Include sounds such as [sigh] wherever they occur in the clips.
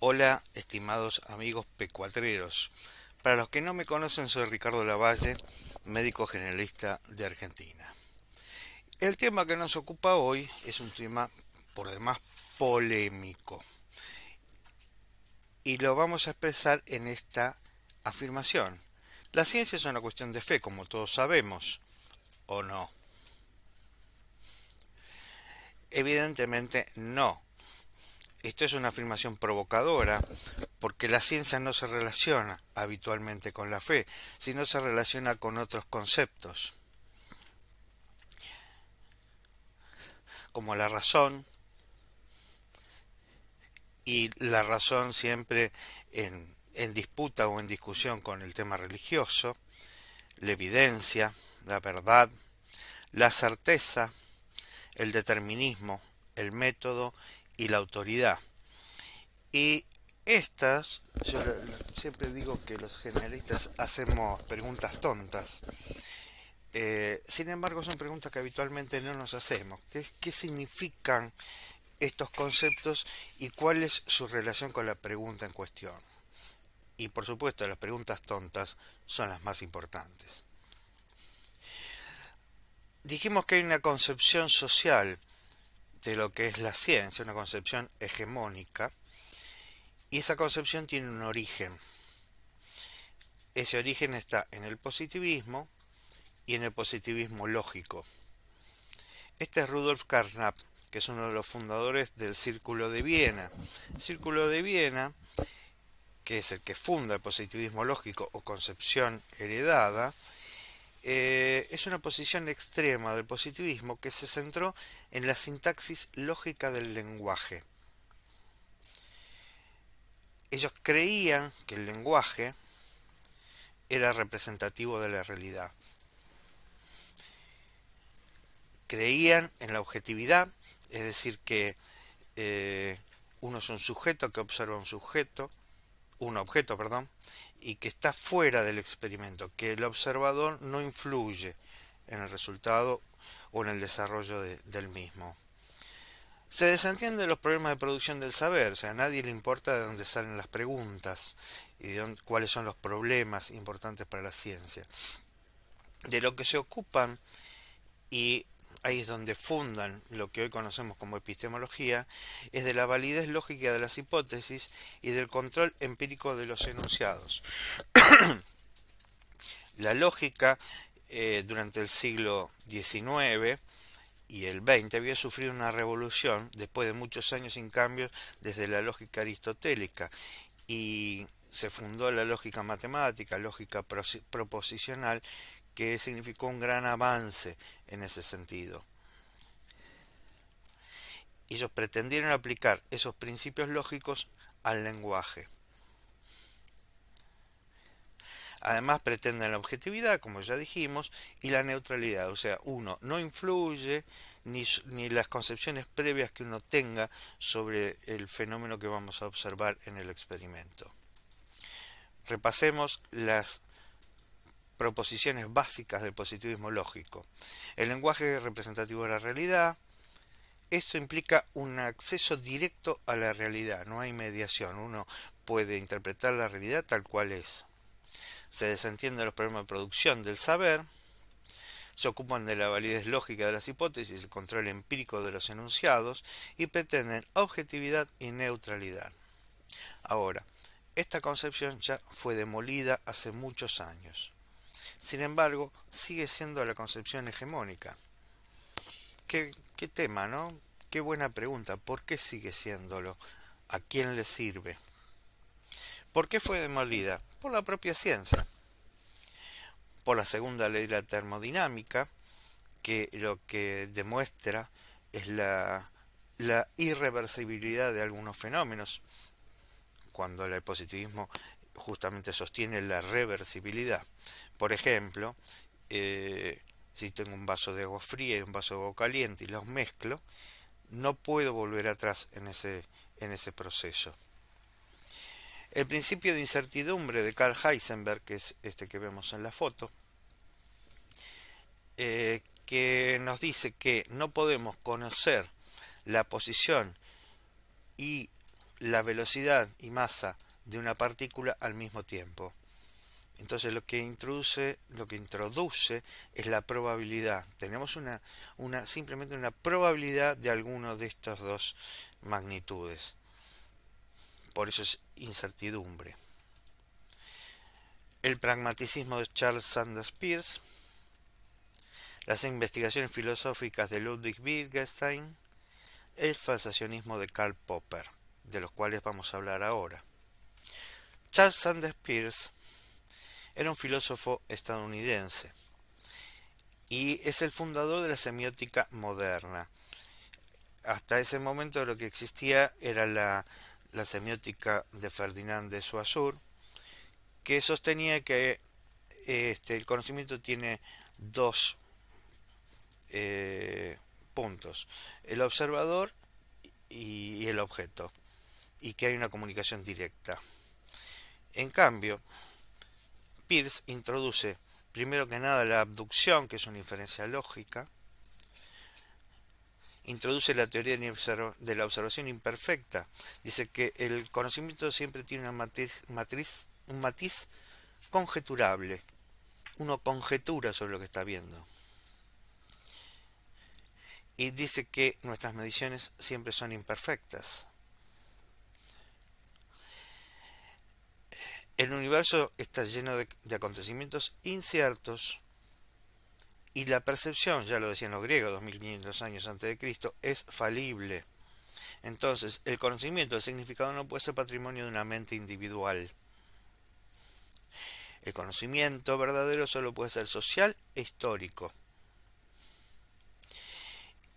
Hola, estimados amigos pecuatreros. Para los que no me conocen, soy Ricardo Lavalle, médico generalista de Argentina. El tema que nos ocupa hoy es un tema por demás polémico. Y lo vamos a expresar en esta afirmación. La ciencia es una cuestión de fe, como todos sabemos, ¿o no? Evidentemente no. Esto es una afirmación provocadora porque la ciencia no se relaciona habitualmente con la fe, sino se relaciona con otros conceptos, como la razón, y la razón siempre en, en disputa o en discusión con el tema religioso, la evidencia, la verdad, la certeza, el determinismo, el método y la autoridad. Y estas, yo siempre digo que los generalistas hacemos preguntas tontas. Eh, sin embargo, son preguntas que habitualmente no nos hacemos. ¿Qué, ¿Qué significan estos conceptos y cuál es su relación con la pregunta en cuestión? Y por supuesto, las preguntas tontas son las más importantes. Dijimos que hay una concepción social de lo que es la ciencia, una concepción hegemónica, y esa concepción tiene un origen. Ese origen está en el positivismo y en el positivismo lógico. Este es Rudolf Carnap, que es uno de los fundadores del Círculo de Viena. El Círculo de Viena, que es el que funda el positivismo lógico o concepción heredada, eh, es una posición extrema del positivismo que se centró en la sintaxis lógica del lenguaje. Ellos creían que el lenguaje era representativo de la realidad. Creían en la objetividad, es decir, que eh, uno es un sujeto que observa un sujeto, un objeto, perdón, y que está fuera del experimento, que el observador no influye en el resultado o en el desarrollo del mismo. Se desentiende los problemas de producción del saber, o sea, a nadie le importa de dónde salen las preguntas y de cuáles son los problemas importantes para la ciencia. De lo que se ocupan y ahí es donde fundan lo que hoy conocemos como epistemología, es de la validez lógica de las hipótesis y del control empírico de los enunciados. [clears throat] la lógica eh, durante el siglo XIX y el XX había sufrido una revolución después de muchos años sin cambios desde la lógica aristotélica y se fundó la lógica matemática, lógica proposicional, que significó un gran avance en ese sentido. Ellos pretendieron aplicar esos principios lógicos al lenguaje. Además pretenden la objetividad, como ya dijimos, y la neutralidad. O sea, uno no influye ni, ni, las concepciones previas que uno tenga sobre el fenómeno que vamos a observar en el experimento. Repasemos las proposiciones básicas del positivismo lógico. El lenguaje representativo de la realidad. Esto implica un acceso directo a la realidad, no hay mediación, uno puede interpretar la realidad tal cual es. Se desentienden los problemas de producción del saber, se ocupan de la validez lógica de las hipótesis, el control empírico de los enunciados y pretenden objetividad y neutralidad. Ahora, esta concepción ya fue demolida hace muchos años. Sin embargo, sigue siendo la concepción hegemónica. ¿Qué, tema, no? Qué buena pregunta. ¿Por qué sigue siéndolo? ¿A quién le sirve? ¿Por qué fue demolida? Por la propia ciencia. Por la segunda ley de la termodinámica, que lo que demuestra es la, la irreversibilidad de algunos fenómenos, cuando el positivismo justamente sostiene la reversibilidad. Por ejemplo, eh, si tengo un vaso de agua fría y un vaso de agua caliente y los mezclo, no puedo volver atrás en ese, en ese proceso. El principio de incertidumbre de Carl Heisenberg, que es este que vemos en la foto, eh, que nos dice que no podemos conocer la posición y la velocidad y masa de una partícula al mismo tiempo. Entonces lo que introduce, lo que introduce es la probabilidad. Tenemos una, simplemente una probabilidad de alguno de estas dos magnitudes. Por eso es incertidumbre. El pragmaticismo de Charles Sanders Peirce, las investigaciones filosóficas de Ludwig Wittgenstein, el falsacionismo de Karl Popper, de los cuales vamos a hablar ahora. Charles Sanders Peirce era un filósofo estadounidense y es el fundador de la semiótica moderna. Hasta ese momento lo que existía era la, semiótica de Ferdinand de Saussure, que sostenía que este, el conocimiento tiene dos eh, puntos, el observador y el objeto, y que hay una comunicación directa. En cambio, Peirce introduce primero que nada la abducción, que es una inferencia lógica, introduce la teoría de la observación imperfecta, dice que el conocimiento siempre tiene una matriz, un matiz conjeturable, uno conjetura sobre lo que está viendo. Y dice que nuestras mediciones siempre son imperfectas. El universo está lleno de, acontecimientos inciertos y la percepción, ya lo decían los griegos 2500 años antes de Cristo, es falible. Entonces, el conocimiento del significado no puede ser patrimonio de una mente individual. El conocimiento verdadero solo puede ser social e histórico.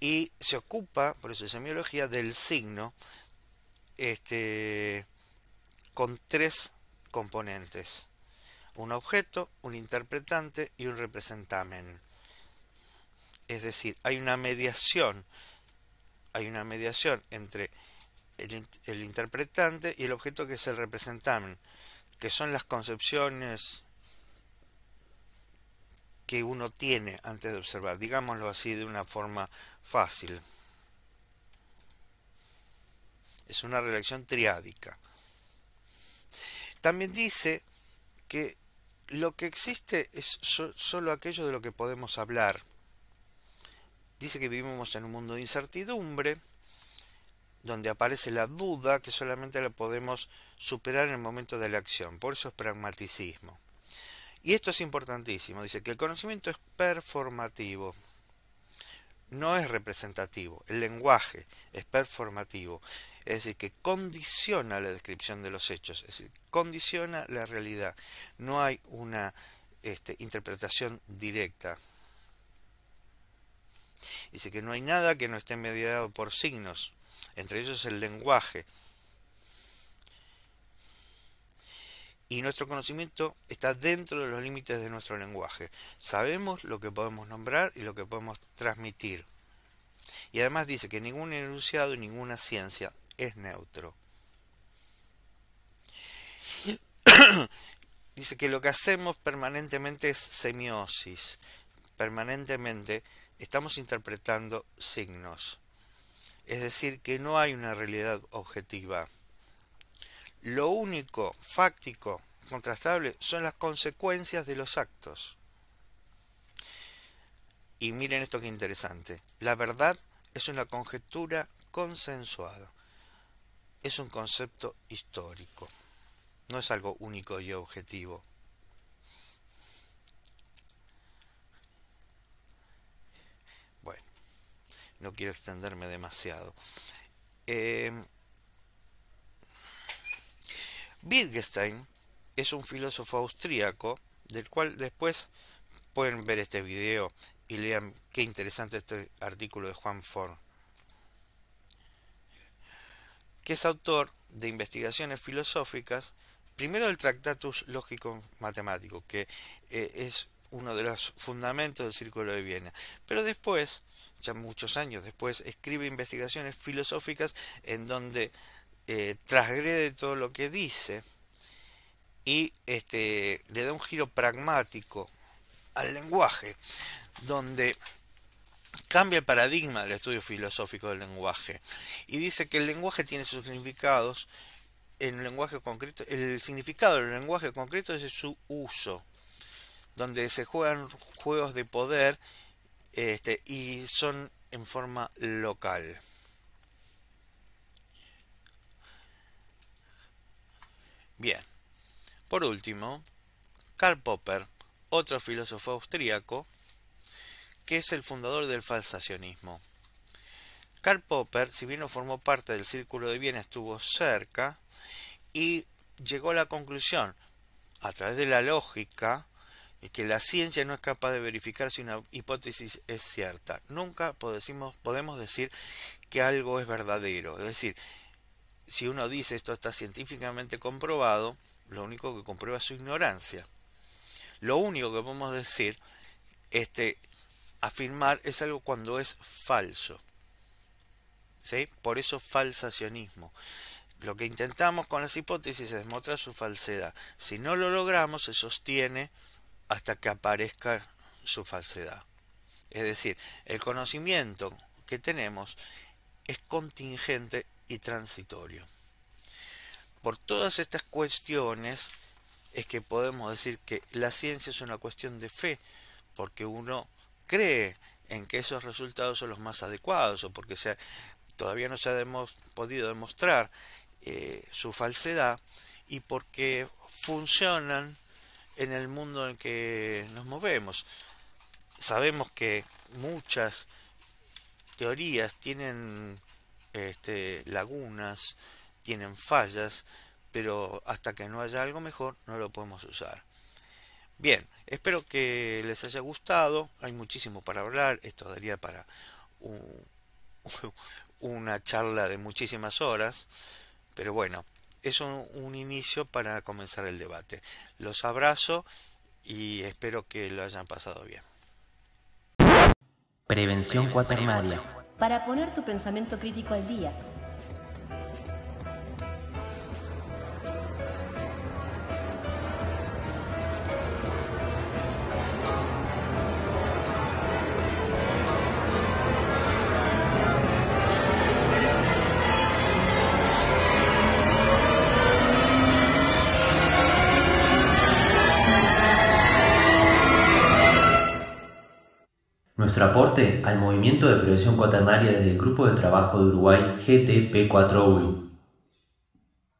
Y se ocupa, por eso es semiología, del signo este, con tres componentes. Un objeto, un interpretante y un representamen. Es decir, hay una mediación, hay una mediación entre el, interpretante y el objeto que es el representamen, que son las concepciones que uno tiene antes de observar, digámoslo así de una forma fácil. Es una relación triádica. También dice que lo que existe es solo aquello de lo que podemos hablar. Dice que vivimos en un mundo de incertidumbre, donde aparece la duda que solamente la podemos superar en el momento de la acción. Por eso es pragmaticismo. Y esto es importantísimo. Dice que el conocimiento es performativo. No es representativo. El lenguaje es performativo es decir, que condiciona la descripción de los hechos, es decir, condiciona la realidad. No hay una este, interpretación directa. Dice que no hay nada que no esté mediado por signos, entre ellos el lenguaje. Y nuestro conocimiento está dentro de los límites de nuestro lenguaje. Sabemos lo que podemos nombrar y lo que podemos transmitir. Y además dice que ningún enunciado y ninguna ciencia es neutro. [coughs] Dice que lo que hacemos permanentemente es semiosis. Permanentemente estamos interpretando signos. Es decir, que no hay una realidad objetiva. Lo único fáctico, contrastable, son las consecuencias de los actos. Y miren esto que interesante. La verdad es una conjetura consensuada es un concepto histórico, no es algo único y objetivo. Bueno, no quiero extenderme demasiado. Eh, Wittgenstein es un filósofo austríaco del cual después pueden ver este video y lean qué interesante este artículo de Juan Forn que es autor de investigaciones filosóficas, primero del Tractatus Lógico Matemático, que eh, es uno de los fundamentos del Círculo de Viena, pero después, ya muchos años después, escribe investigaciones filosóficas en donde eh, transgrede todo lo que dice y este, le da un giro pragmático al lenguaje, donde cambia el paradigma del estudio filosófico del lenguaje y dice que el lenguaje tiene sus significados en el lenguaje concreto, el significado del lenguaje concreto es su uso, donde se juegan juegos de poder este, y son en forma local. Bien, por último, Karl Popper, otro filósofo austríaco, que es el fundador del falsacionismo. Karl Popper, si bien no formó parte del círculo de bien, estuvo cerca y llegó a la conclusión, a través de la lógica, que la ciencia no es capaz de verificar si una hipótesis es cierta. Nunca podemos decir que algo es verdadero. Es decir, si uno dice esto está científicamente comprobado, lo único que comprueba es su ignorancia. Lo único que podemos decir, este, afirmar es algo cuando es falso. ¿Sí? Por eso falsacionismo. Lo que intentamos con las hipótesis es demostrar su falsedad. Si no lo logramos, se sostiene hasta que aparezca su falsedad. Es decir, el conocimiento que tenemos es contingente y transitorio. Por todas estas cuestiones es que podemos decir que la ciencia es una cuestión de fe, porque uno cree en que esos resultados son los más adecuados o porque todavía no se ha podido demostrar eh, su falsedad y porque funcionan en el mundo en que nos movemos. Sabemos que muchas teorías tienen este, lagunas, tienen fallas, pero hasta que no haya algo mejor no lo podemos usar. Bien, espero que les haya gustado. Hay muchísimo para hablar. Esto daría para [laughs] una charla de muchísimas horas. Pero bueno, es un, inicio para comenzar el debate. Los abrazo y espero que lo hayan pasado bien. Prevención cuaternaria. Para poner tu pensamiento crítico al día Nuestro aporte al movimiento de prevención cuaternaria desde el Grupo de Trabajo de Uruguay GTP4U.